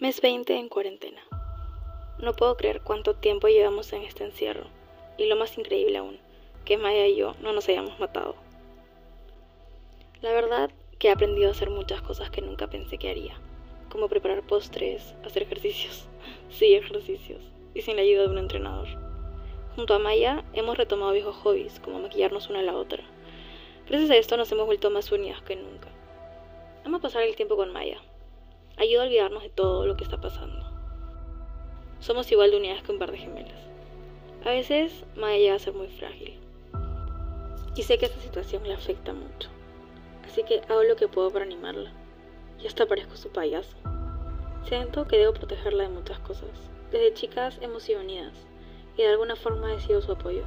Mes 20 en cuarentena. No puedo creer cuánto tiempo llevamos en este encierro. Y lo más increíble aún, que Maya y yo no nos hayamos matado. La verdad que he aprendido a hacer muchas cosas que nunca pensé que haría. Como preparar postres, hacer ejercicios. Sí, ejercicios. Y sin la ayuda de un entrenador. Junto a Maya hemos retomado viejos hobbies, como maquillarnos una a la otra. Gracias a esto nos hemos vuelto más unidas que nunca. Vamos a pasar el tiempo con Maya ayuda olvidarnos de todo lo que está pasando. Somos igual de unidas que un par de gemelas. A veces Maya llega a ser muy frágil. Y sé que esta situación le afecta mucho. Así que hago lo que puedo para animarla. Y hasta parezco su payaso. Siento que debo protegerla de muchas cosas. Desde chicas hemos sido unidas y de alguna forma he sido su apoyo.